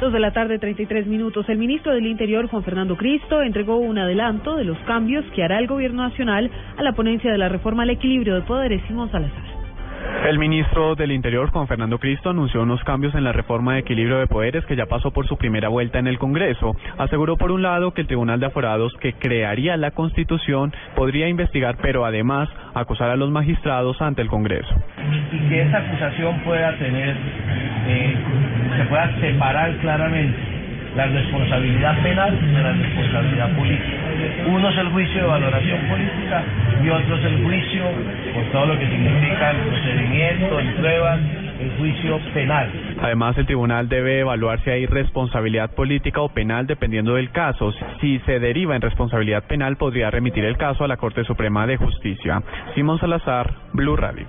Dos de la tarde, 33 minutos. El ministro del Interior, Juan Fernando Cristo, entregó un adelanto de los cambios que hará el Gobierno Nacional a la ponencia de la reforma al equilibrio de poderes. Simón Salazar. El ministro del Interior, Juan Fernando Cristo, anunció unos cambios en la reforma de equilibrio de poderes que ya pasó por su primera vuelta en el Congreso. Aseguró, por un lado, que el Tribunal de Aforados que crearía la Constitución podría investigar, pero además acusar a los magistrados ante el Congreso. Y que esa acusación pueda tener, eh, pueda separar claramente la responsabilidad penal de la responsabilidad política. Uno es el juicio de valoración política y otro es el juicio por todo lo que significa el procedimiento, el pruebas, el juicio penal. Además, el tribunal debe evaluar si hay responsabilidad política o penal dependiendo del caso. Si se deriva en responsabilidad penal, podría remitir el caso a la Corte Suprema de Justicia. Simón Salazar, Blue Radio.